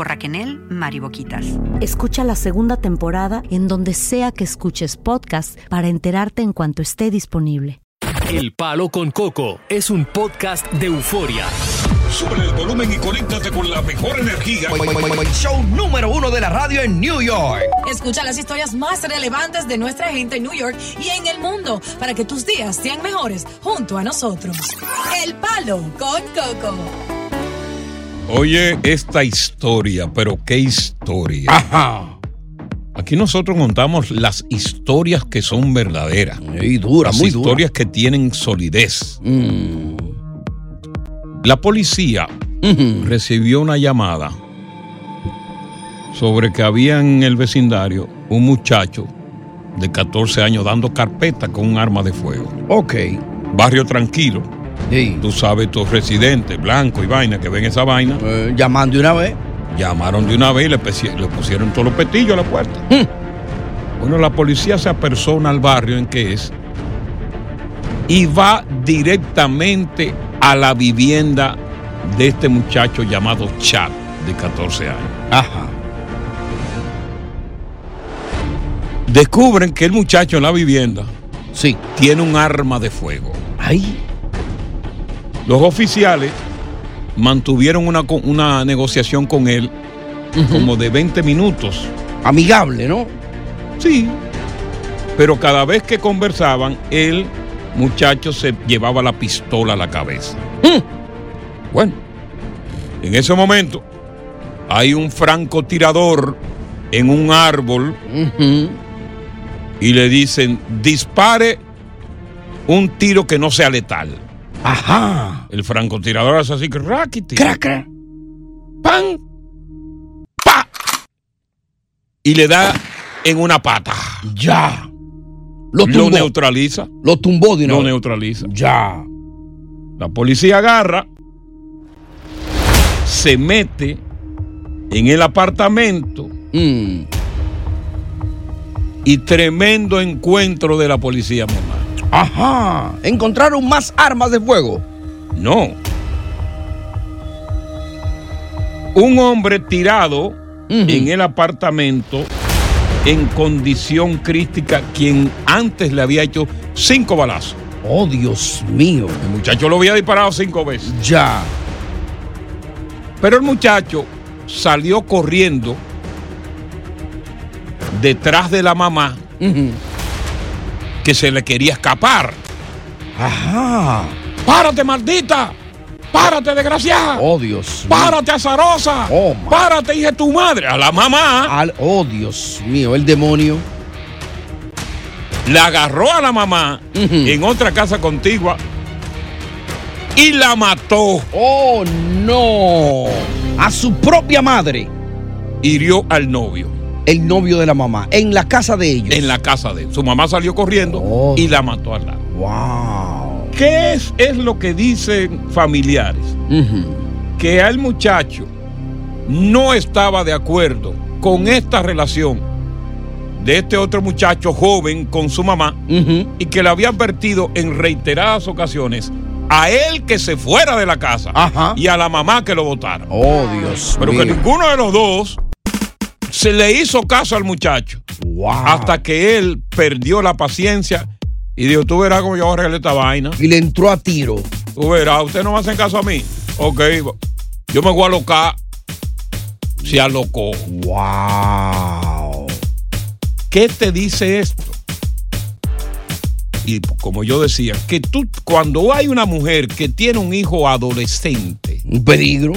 por Raquel Mariboquitas. Escucha la segunda temporada en donde sea que escuches podcast para enterarte en cuanto esté disponible. El Palo con Coco es un podcast de euforia. Sube el volumen y conéctate con la mejor energía. Show número uno de la radio en New York. Escucha las historias más relevantes de nuestra gente en New York y en el mundo para que tus días sean mejores junto a nosotros. El Palo con Coco. Oye, esta historia, pero qué historia. Ajá. Aquí nosotros contamos las historias que son verdaderas. Y dura, las muy dura. historias que tienen solidez. Mm. La policía recibió una llamada sobre que había en el vecindario un muchacho de 14 años dando carpeta con un arma de fuego. Ok. Barrio tranquilo. Sí. Tú sabes, estos residentes blancos y vaina que ven esa vaina. Eh, llamando de una vez. Llamaron de una vez y le, pusieron todos los petillos a la puerta. Bueno, la policía se apersona al barrio en que es y va directamente a la vivienda de este muchacho llamado Chad, de 14 años. Ajá. Descubren que el muchacho en la vivienda Sí. tiene un arma de fuego. Ay. Los oficiales mantuvieron una, una negociación con él como de 20 minutos. Amigable, ¿no? Sí. Pero cada vez que conversaban, el muchacho se llevaba la pistola a la cabeza. Bueno, en ese momento hay un francotirador en un árbol y le dicen, dispare un tiro que no sea letal. Ajá. El francotirador hace así raquiti. Craca. ¡Pam! ¡Pa! Y le da en una pata. Ya. Lo Lo, tumbó. neutraliza. Lo tumbó de Lo neutraliza. Ya. La policía agarra, se mete en el apartamento Mm. y tremendo encuentro de la policía. Ajá. Encontraron más armas de fuego. No. Un hombre tirado en el apartamento en condición crítica, quien antes le había hecho cinco balazos. Oh, Dios mío. El muchacho lo había disparado cinco veces. Ya. Pero el muchacho salió corriendo detrás de la mamá que se le quería escapar. Ajá. ¡Párate, maldita! ¡Párate, desgraciada! Oh, Dios. ¡Párate, azarosa! Oh. ¡Párate, hija de tu madre! A la mamá Al- oh, Dios mío. El demonio. la agarró a la mamá en otra casa contigua y la mató. Oh, no. A su propia madre. Hirió al novio. El novio de la mamá, en la casa de ellos. En la casa de él. Su mamá salió corriendo Oh. y la mató al lado. Wow. ¿Qué es, es lo que dicen familiares? Que al muchacho no estaba de acuerdo con esta relación de este otro muchacho joven con su mamá y que le había advertido en reiteradas ocasiones a él que se fuera de la casa y a la mamá que lo votara. Oh, Dios Pero mío. que ninguno de los dos se le hizo caso al muchacho. Hasta que él perdió la paciencia y dijo, tú verás cómo yo voy a arreglar esta vaina. Y le entró a tiro. Tú verás, usted no me hacen caso a mí. Ok, yo me voy a alocar. Se alocó. Wow. ¿Qué te dice esto? Y como yo decía, que tú, cuando hay una mujer que tiene un hijo adolescente, un peligro.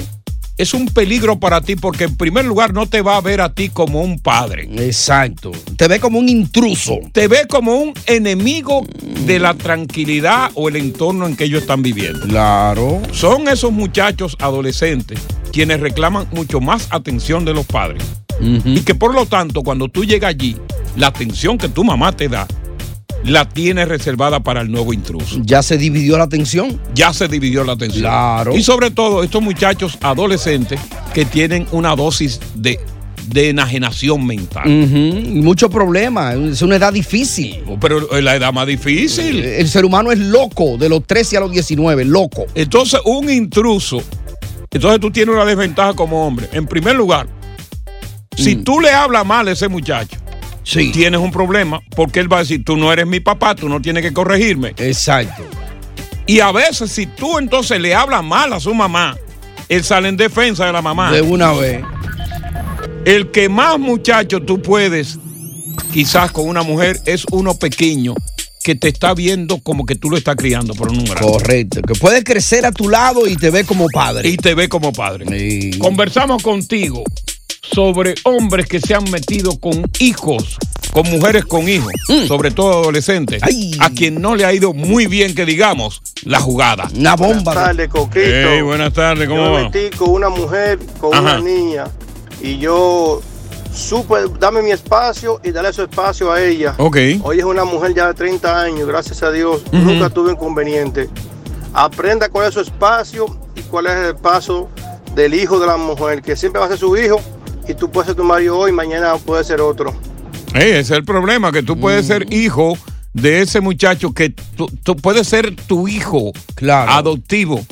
Es un peligro para ti porque en primer lugar no te va a ver a ti como un padre. Exacto. Te ve como un intruso. Te ve como un enemigo de la tranquilidad o el entorno en que ellos están viviendo. Claro. Son esos muchachos adolescentes quienes reclaman mucho más atención de los padres. Y que por lo tanto, cuando tú llegas allí, la atención que tu mamá te da, la tienes reservada para el nuevo intruso. Ya se dividió la atención. Ya se dividió la atención. Claro. Y sobre todo, estos muchachos adolescentes que tienen una dosis de, de enajenación mental. Muchos problemas. Es una edad difícil. Pero es la edad más difícil. El ser humano es loco de los 13 a los 19, loco. Entonces, un intruso, entonces tú tienes una desventaja como hombre. En primer lugar, si tú le hablas mal a ese muchacho, tienes un problema porque él va a decir, tú no eres mi papá, tú no tienes que corregirme. Exacto. Y a veces, si tú entonces le hablas mal a su mamá, él sale en defensa de la mamá. De una vez. El que más muchacho tú puedes, quizás con una mujer, es uno pequeño que te está viendo como que tú lo estás criando por un grande. Correcto. Que puede crecer a tu lado y te ve como padre. Y te ve como padre. Conversamos contigo sobre hombres que se han metido con hijos, con mujeres con hijos, sobre todo adolescentes, a quien no le ha ido muy bien, que digamos, la jugada. Una Buenas tardes, Coquito. Hey, buenas tardes, ¿cómo yo va? me metí con una mujer, con Ajá. una niña, y yo supe dame mi espacio y darle su espacio a ella. Ok. Hoy es una mujer ya de 30 años, gracias a Dios, nunca tuve inconveniente. Aprenda cuál es su espacio y cuál es el paso del hijo de la mujer, que siempre va a ser su hijo y tú puedes ser tu marido hoy, mañana puede ser otro. Ey, ese es el problema, que tú puedes ser hijo de ese muchacho, que tú, tú puedes ser tu hijo adoptivo,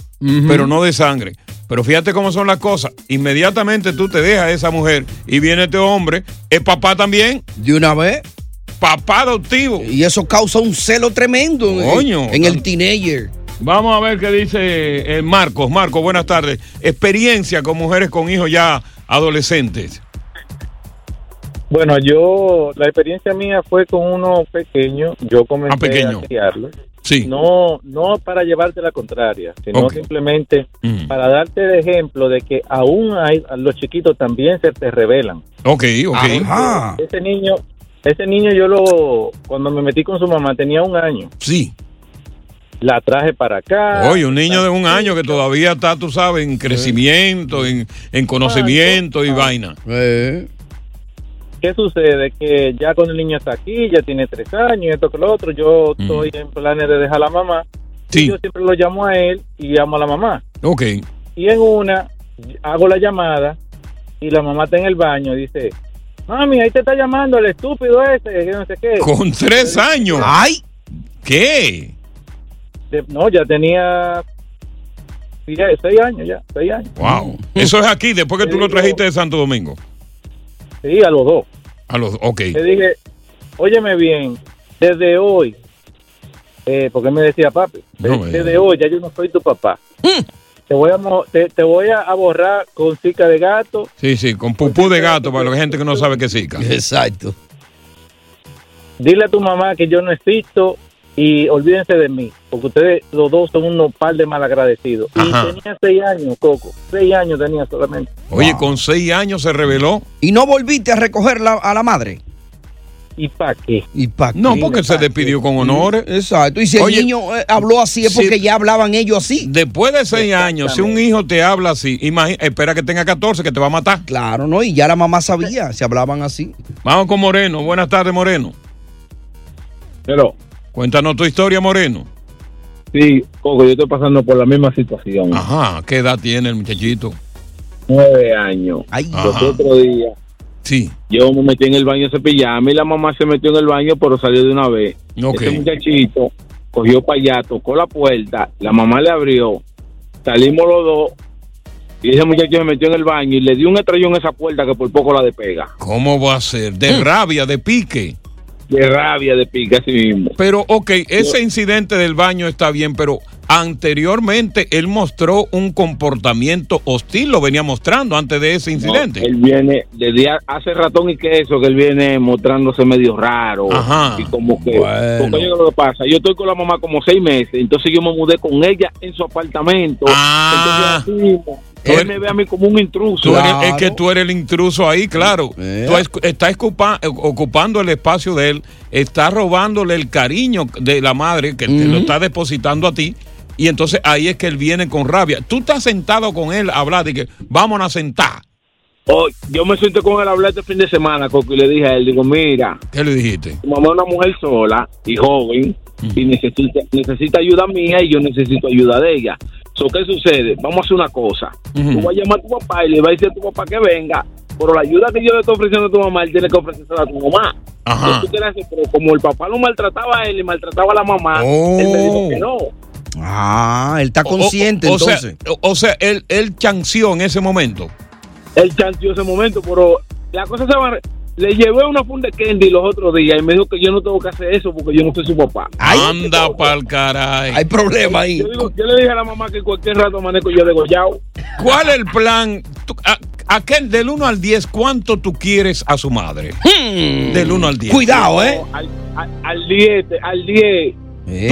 pero no de sangre. Pero fíjate cómo son las cosas. Inmediatamente tú te dejas a esa mujer y viene este hombre, es papá también. De una vez. Papá adoptivo. Y eso causa un celo tremendo en- Coño. en el teenager. Vamos a ver qué dice eh, Marcos. Marcos, buenas tardes. Experiencia con mujeres con hijos ya adolescentes. Bueno, yo, la experiencia mía fue con uno pequeño. Yo comencé Ah, pequeño. a criarlo. Sí. No, no para llevarte la contraria, sino simplemente Mm. para darte de ejemplo de que aún hay, los chiquitos también se te rebelan. Ok, ok. Ese niño, ese niño yo lo, cuando me metí con su mamá tenía un año. Sí. La traje para acá. Oye, un niño de un año que todavía está, tú sabes, en crecimiento, en, en conocimiento y vaina. ¿Qué sucede? Que ya cuando el niño está aquí, ya tiene tres años, y esto que lo otro, yo estoy en planes de dejar a la mamá. Sí. Y yo siempre lo llamo a él y llamo a la mamá. Ok. Y en una, hago la llamada y la mamá está en el baño y dice, mami, ahí te está llamando el estúpido ese, que no sé qué. Con tres años. ¡Ay! ¿Qué? De- no, ya tenía sí, ya, seis años ya, seis años. Wow. Eso es aquí, después que tú lo trajiste de Santo Domingo. Sí, a los dos. A los, ok. Le dije, óyeme bien, desde hoy, eh, porque él me decía, papi, No, desde hoy ya yo no soy tu papá. Te voy a, te, te voy a borrar con cica de gato. Sí, sí, con pupú de gato para la gente que no sabe qué es Zika. Exacto. Dile a tu mamá que yo no existo y olvídense de mí, porque ustedes los dos son unos par de malagradecidos. Ajá. Y tenía seis años, Coco, seis años tenía solamente. Oye, con seis años se reveló. ¿Y no volviste a recoger la- a la madre? ¿Y para qué? ¿Y para No, porque se despidió con honores. Exacto. Y si el niño eh, habló así es si- porque ya hablaban ellos así. Después de seis años, si un hijo te habla así, imagi- espera que tenga 14, que te va a matar. Claro, ¿no? Y ya la mamá sabía, se hablaban así. Vamos con Moreno. Buenas tardes, Moreno. Pero, Cuéntanos tu historia, Moreno. sí, Coco, yo estoy pasando por la misma situación. Ajá, ¿qué edad tiene el muchachito? Nueve años. Los Ajá. otros días. Sí. Yo me metí en el baño a cepillarme y la mamá se metió en el baño, pero salió de una vez. Ok. Ese muchachito cogió para allá, tocó la puerta, la mamá le abrió, salimos los dos y ese muchacho se metió en el baño y le dio un estrellón a esa puerta que por poco la despega. ¿Cómo va a ser? De Mm. rabia, de pique. De rabia, de pique, así mismo. Pero, ok, ese incidente del baño está bien, pero anteriormente él mostró un comportamiento hostil, lo venía mostrando antes de ese incidente. No, él viene, desde a- hace ratón y queso que él viene mostrándose medio raro. Ajá. Y como que, Bueno. porque oye lo que pasa, yo estoy con la mamá como seis meses, entonces yo me mudé con ella en su apartamento. Ah. Entonces él me ve a mí como un intruso. Eres- es que tú eres el intruso ahí, claro. Tú es- estás ocupa- ocupando el espacio de él, estás robándole el cariño de la madre que te lo está depositando a ti. Y entonces ahí es que él viene con rabia. Tú estás sentado con él a hablar de que vámonos a sentar. Oh, yo me senté con él a hablar este fin de semana, Coco, y le dije a él, digo, mira, ¿Qué le dijiste? tu mamá es una mujer sola y joven y necesita, necesita ayuda mía y yo necesito ayuda de ella. So, ¿Qué sucede? Vamos a hacer una cosa. Tú vas a llamar a tu papá y le vas a decir a tu papá que venga, pero la ayuda que yo le estoy ofreciendo a tu mamá, él tiene que ofrecérsela a tu mamá. Como el papá lo maltrataba a él y maltrataba a la mamá, él me dijo que no. Ah, él está consciente O- o- o sea- entonces. o, o sea, él, él chanció en ese momento. Él chanceó ese momento, pero la cosa se va... Le llevé una funda de candy los otros días y me dijo que yo no tengo que hacer eso porque yo no soy su papá. Anda pa'l caray. Hay problema ahí. Yo, digo- yo le dije a la mamá que cualquier rato amanezco yo degollado. ¿Cuál es el plan? A- aquel del 1 al 10, ¿cuánto tú quieres a su madre? Del 1 al 10. Cuidado, ¿eh? Al, al, al 10, al 10.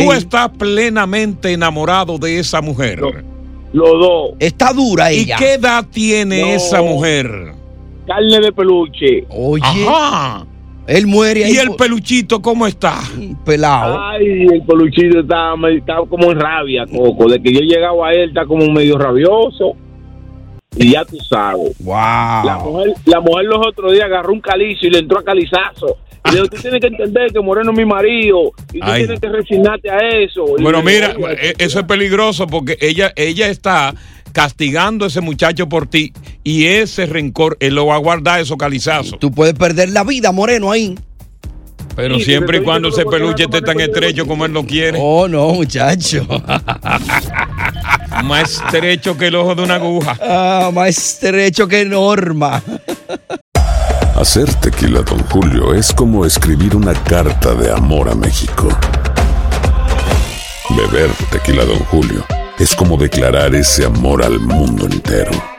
Tú estás plenamente enamorado de esa mujer. Los dos. Está dura ¿Y ella. qué edad tiene No. esa mujer? Carne de peluche. Oye, Ajá. él muere ahí ¿Y el peluchito cómo está? pelado. Ay, el peluchito estaba, me- estaba como en rabia, Coco. De que yo llegaba a él, está como medio rabioso. Y ya tú sabes. Wow. La mujer, la mujer los otros días agarró un calizo y le entró a calizazo. Y le dijo, tú tienes que entender que Moreno es mi marido. Y tú Ay. tienes que resignarte a eso. Y Bueno, digo, mira, "Oye, eh, eso es peligroso porque ella, ella está castigando a ese muchacho por ti y ese rencor, él lo va a guardar esos calizazos. Tú puedes perder la vida, Moreno, ahí. Pero Sí, siempre y cuando ese peluche esté tan estrecho como él lo quiere. Oh, no, muchacho. Más estrecho que el ojo de una aguja. Ah, más estrecho que Norma. Hacer tequila, Don Julio, es como escribir una carta de amor a México. Beber tequila, Don Julio, es como declarar ese amor al mundo entero.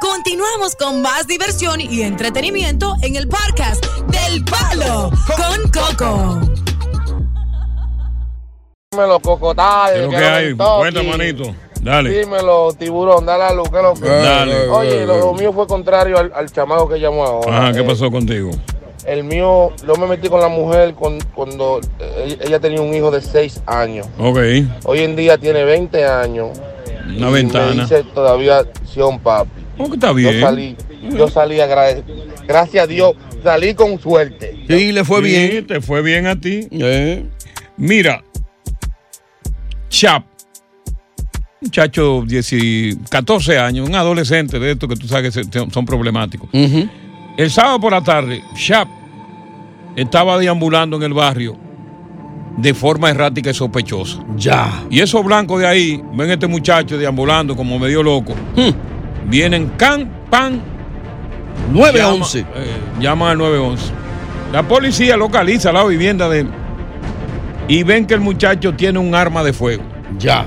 Continuamos con más diversión y entretenimiento en el podcast del Palo con Coco. Dímelo, Cocotal. ¿Qué es lo que hay? Cuenta, manito. Dale. Dímelo, tiburón, dale a luz, ¿qué es lo que Dale. Oye, lo, lo mío fue contrario al, al chamaco que llamó ahora. Ajá, ¿qué Eh, pasó contigo? El mío, yo me metí con la mujer con- cuando eh, ella tenía un hijo de 6 años. Ok, Hoy en día tiene 20 años. una y Me ventana. dice todavía, Sion papi. ¿Cómo que está bien? Yo salí, yo salí agradecido. Gracias a Dios, salí con suerte. Sí, le fue Sí, bien. Te fue bien a ti. Eh. Mira, Chap, muchacho de 10 14 años, un adolescente de estos que tú sabes que son problemáticos. El sábado por la tarde, Chap estaba deambulando en el barrio de forma errática y sospechosa. Ya. Y esos blancos de ahí ven a este muchacho deambulando como medio loco. Vienen can, pan. 911. Llama- eh, llaman al 911. La policía localiza la vivienda de él y ven que el muchacho tiene un arma de fuego. Ya.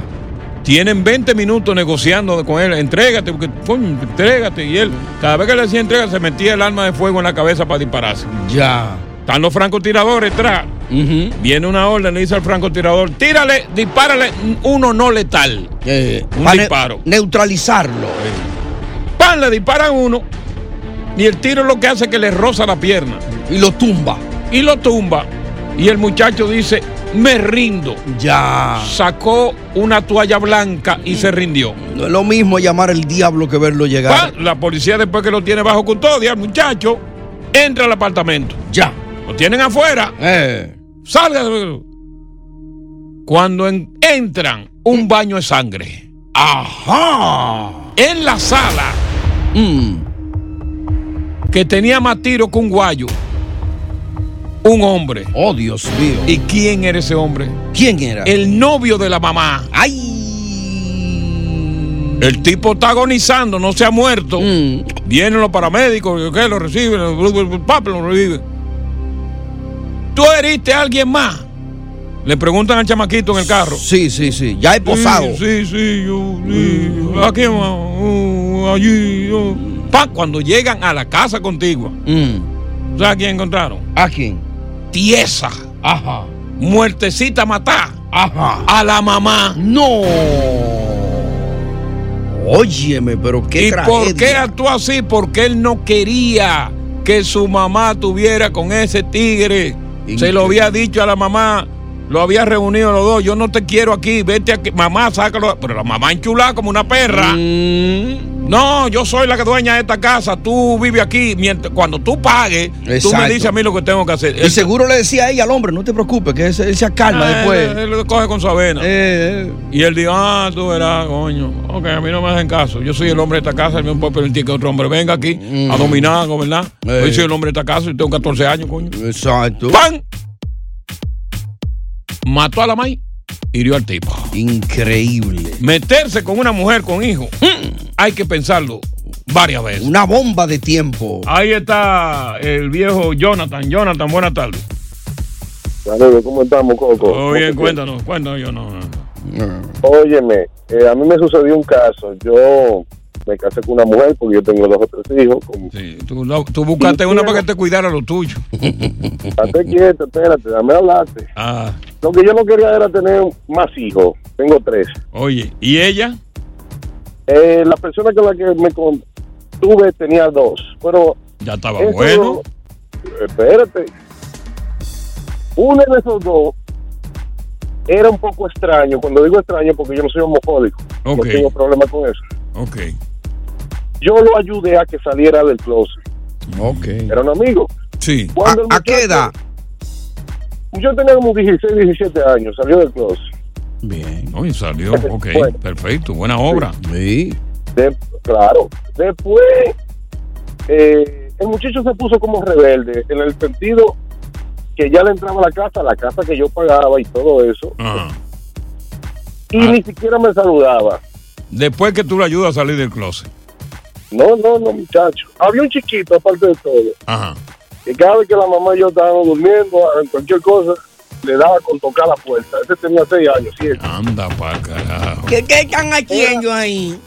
Tienen 20 minutos negociando con él. Entrégate, porque, coño, entrégate. Y él, cada vez que le decía entrega, se metía el arma de fuego en la cabeza para dispararse. Ya. Están los francotiradores detrás. Viene una orden, le dice al francotirador, tírale, dispárale uno no letal. un pa' ne- disparo. Neutralizarlo. Le disparan uno. Y el tiro lo que hace es que le roza la pierna. Y lo tumba. Y lo tumba. Y el muchacho dice, me rindo. Ya. Sacó una toalla blanca y se rindió. No es lo mismo llamar el diablo que verlo llegar. Pa, La policía después que lo tiene bajo custodia, el muchacho, entra al apartamento. Ya. Lo tienen afuera. Eh. Salga. Cuando en- entran, un baño de sangre. Ajá. En la sala. Mm. Que tenía más tiro que un guayo. Un hombre. Oh, Dios mío. ¿Y quién era ese hombre? ¿Quién era? El novio de la mamá. ¡Ay! El tipo está agonizando, no se ha muerto. Mm. Vienen los paramédicos, ¿qué? Lo reciben, el papá lo revive. ¿Tú heriste a alguien más? Le preguntan al chamaquito en el carro. Sí, sí, sí. Ya he posado. Sí, sí, sí, yo, sí. ¿A quién más? Uh, allí. Pa, cuando llegan a la casa contigua, Mm. ¿sabes a quién encontraron? ¿A quién? Tiesa. Ajá. Muertecita matá. Ajá. A la mamá. No. Óyeme, pero qué ¿Y tragedia. por qué actuó así? Porque él no quería que su mamá tuviera con ese tigre. Se lo había dicho a la mamá, lo había reunido los dos. Yo no te quiero aquí, vete aquí. Mamá, sácalo. Pero la mamá enchulada como una perra. Mm. No, yo soy la que dueña de esta casa. Tú vives aquí. Mientras, cuando tú pagues, tú me dices a mí lo que tengo que hacer. Y seguro le decía a ella al hombre, no te preocupes, que él, se- él se acalma Ah, después. Él, él lo coge con su avena. Eh, Y él dijo, ah, tú verás, coño. Ok, a mí no me hacen caso. Yo soy el hombre de esta casa, él me puede permitir que otro hombre venga aquí a dominar, ¿verdad? Eh. Yo soy el hombre de esta casa y tengo 14 años, coño. Exacto. ¡Pam! Mató a la maíz, hirió al tipo. Increíble. Meterse con una mujer con hijos, hay que pensarlo varias veces. Una bomba de tiempo. Ahí está el viejo Jonathan. Jonathan, buenas tardes. Saludos, ¿cómo estamos, Coco? Todo bien, ¿Cómo te cuéntanos, cuéntanos yo no. Óyeme, eh, a mí me sucedió un caso. Yo me casé con una mujer porque yo tengo dos o tres hijos. Con... Sí, tú, no- tú buscaste una para que te cuidara lo tuyo. Estate quieto, espérate, dame hablarte. Ah, Lo que yo no quería era tener más hijos. Tengo tres. oye, ¿y ella? Eh, la persona con la que me con- tuve tenía dos. Pero Ya estaba eso- bueno. Espérate. Uno de esos dos era un poco extraño. Cuando digo extraño, porque yo no soy homofóbico. Ok. No tengo problema con eso. Ok. Yo lo ayudé a que saliera del closet. Ok. Era un amigo. Sí. Cuando ¿A, a qué edad? Yo tenía como 16, 17 años. Salió del closet. Bien. No, y salió, ok, Bueno. perfecto, buena obra. Sí. De- claro. Después, eh, el muchacho se puso como rebelde en el sentido que ya le entraba a la casa, la casa que yo pagaba y todo eso. Ajá. Y ni siquiera me saludaba. Después que tú le ayudas a salir del closet. No, no, no, muchacho. Había un chiquito, aparte de todo, Ajá. que cada vez que la mamá y yo estábamos durmiendo, en cualquier cosa, le daba con tocar la puerta. Ese tenía seis años, siete. Anda para carajo. ¿Qué, qué están haciendo ahí?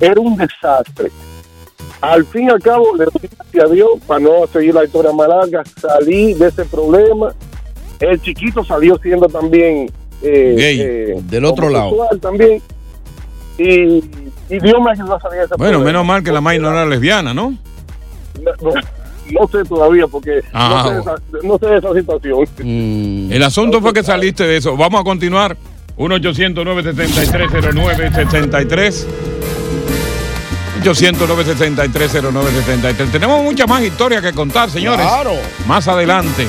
Era un desastre. Al fin y al cabo, le gracias a Dios, para no seguir la historia más larga, salí de ese problema. El chiquito salió siendo también... eh, Gay. eh, Del otro lado. también. Y, y Dios me ayudó a salir de ese Bueno, problema. menos mal que la maíz no era lesbiana, ¿no? No, no- no sé todavía porque Ah, no, sé esa, no sé esa situación. Mm. El asunto fue que saliste de eso. Vamos a continuar. 1 800 973 0973 800-963-0963. Tenemos muchas más historias que contar, señores. Claro. Más adelante.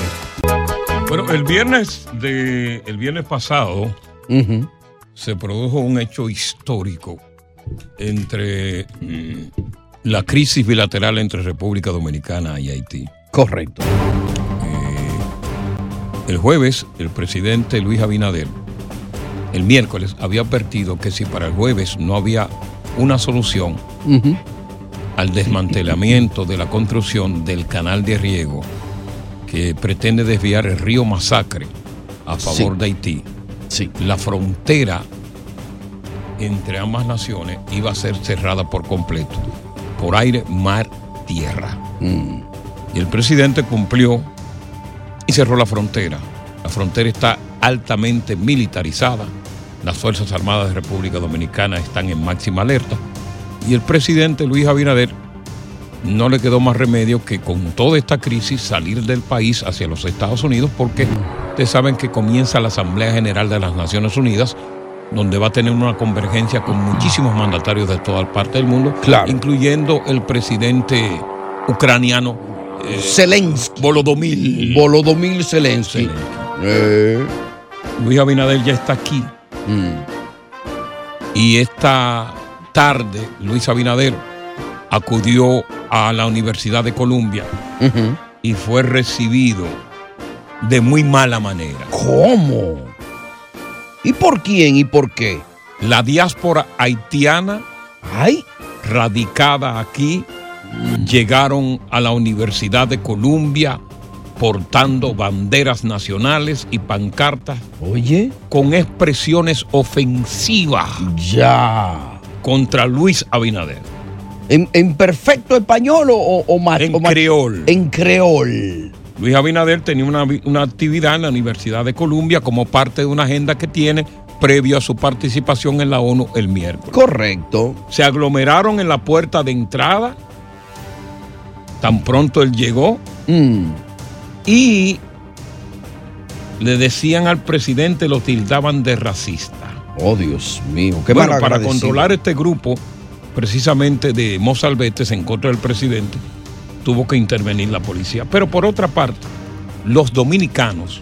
Bueno, el viernes de el viernes pasado se produjo un hecho histórico entre mm, la crisis bilateral entre República Dominicana y Haití. Correcto. El jueves, el presidente Luis Abinader, el miércoles, había advertido que si para el jueves no había una solución al desmantelamiento de la construcción del canal de riego que pretende desviar el río Masacre a favor Sí. de Haití, la frontera entre ambas naciones iba a ser cerrada por completo, por aire, mar, tierra. Y el presidente cumplió y cerró la frontera. La frontera está altamente militarizada. Las Fuerzas Armadas de República Dominicana están en máxima alerta. Y el presidente Luis Abinader no le quedó más remedio que con toda esta crisis salir del país hacia los Estados Unidos porque ustedes saben que comienza la Asamblea General de las Naciones Unidas donde va a tener una convergencia con muchísimos mandatarios de toda parte del mundo, incluyendo el presidente ucraniano eh, Zelensky. Volodomir. Volodomir Zelensky. Eh. Luis Abinader ya está aquí. Y esta tarde Luis Abinader acudió a la Universidad de Columbia y fue recibido de muy mala manera. ¿Cómo? ¿Y por quién y por qué? La diáspora haitiana, radicada aquí, llegaron a la Universidad de Columbia portando banderas nacionales y pancartas. Oye. Con expresiones ofensivas. Ya. Contra Luis Abinader. ¿En, en perfecto español o, o, En o ma- creol. En creol. Luis Abinader tenía una, una actividad en la Universidad de Columbia como parte de una agenda que tiene previo a su participación en la ONU el miércoles. Correcto. Se aglomeraron en la puerta de entrada. Tan pronto él llegó. Mm. Y le decían al presidente, lo tildaban de racista. Oh, Dios mío. Qué bueno, para controlar este grupo, precisamente de Mozalbetes en contra del presidente, tuvo que intervenir la policía. Pero por otra parte, los dominicanos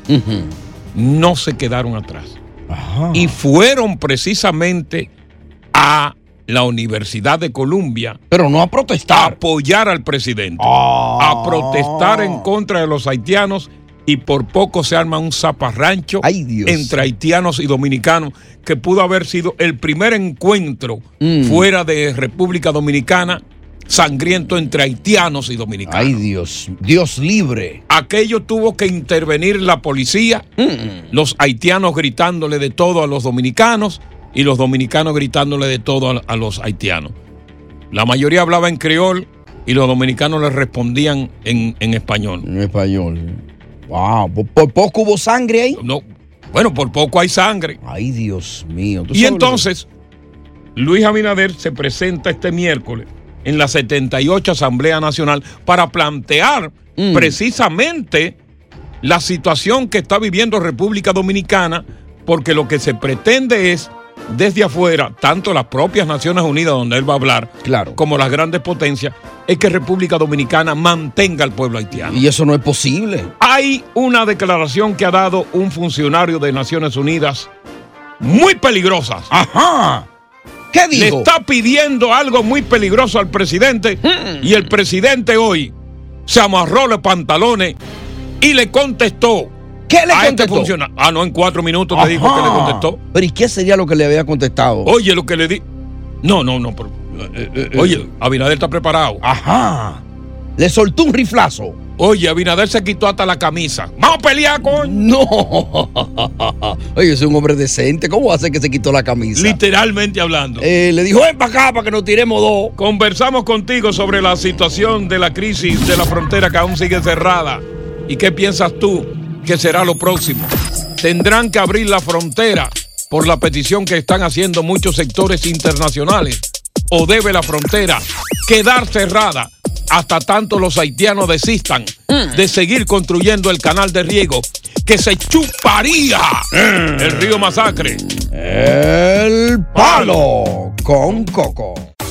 no se quedaron atrás. Y fueron precisamente a la Universidad de Columbia. Pero no a protestar. A apoyar al presidente. A protestar en contra de los haitianos. Y por poco se arma un zaparrancho entre haitianos y dominicanos que pudo haber sido el primer encuentro Mm. fuera de República Dominicana sangriento entre haitianos y dominicanos. Ay, Dios. Dios libre. Aquello tuvo que intervenir la policía, Mm. los haitianos gritándole de todo a los dominicanos y los dominicanos gritándole de todo a, los haitianos. La mayoría hablaba en creol y los dominicanos les respondían en, en español. En español. Wow. ¿Por, por poco hubo sangre ahí? No. Bueno, por poco hay sangre. Ay, Dios mío. ¿Tú Y entonces, Luis Abinader se presenta este miércoles en la 78 Asamblea Nacional para plantear Mm. precisamente la situación que está viviendo República Dominicana, porque lo que se pretende es, desde afuera, tanto las propias Naciones Unidas, donde él va a hablar, Claro. como las grandes potencias, es que República Dominicana mantenga al pueblo haitiano. Y eso no es posible. Hay una declaración que ha dado un funcionario de Naciones Unidas muy peligrosa. Ajá. ¿Qué Le dijo? está pidiendo algo muy peligroso al presidente y el presidente hoy se amarró los pantalones y le contestó. ¿Qué le a este contestó? funcionario. Ah, no, en cuatro minutos te dijo que le Ajá. contestó. Pero ¿y qué sería lo que le había contestado? Oye, lo que le di. No, no, no. pero- eh, Oye, Abinader está preparado. Ajá. Le soltó un riflazo. Oye, Abinader se quitó hasta la camisa. Vamos a pelear con. No. Oye, es un hombre decente. ¿Cómo hace que se quitó la camisa? Literalmente hablando. Eh, le dijo, ven para acá para que nos tiremos dos. Conversamos contigo sobre la situación de la crisis de la frontera que aún sigue cerrada. ¿Y qué piensas tú que será lo próximo? Tendrán que abrir la frontera por la petición que están haciendo muchos sectores internacionales. ¿O debe la frontera quedar cerrada hasta tanto los haitianos desistan de seguir construyendo el canal de riego que se chuparía el río Masacre? El palo con coco.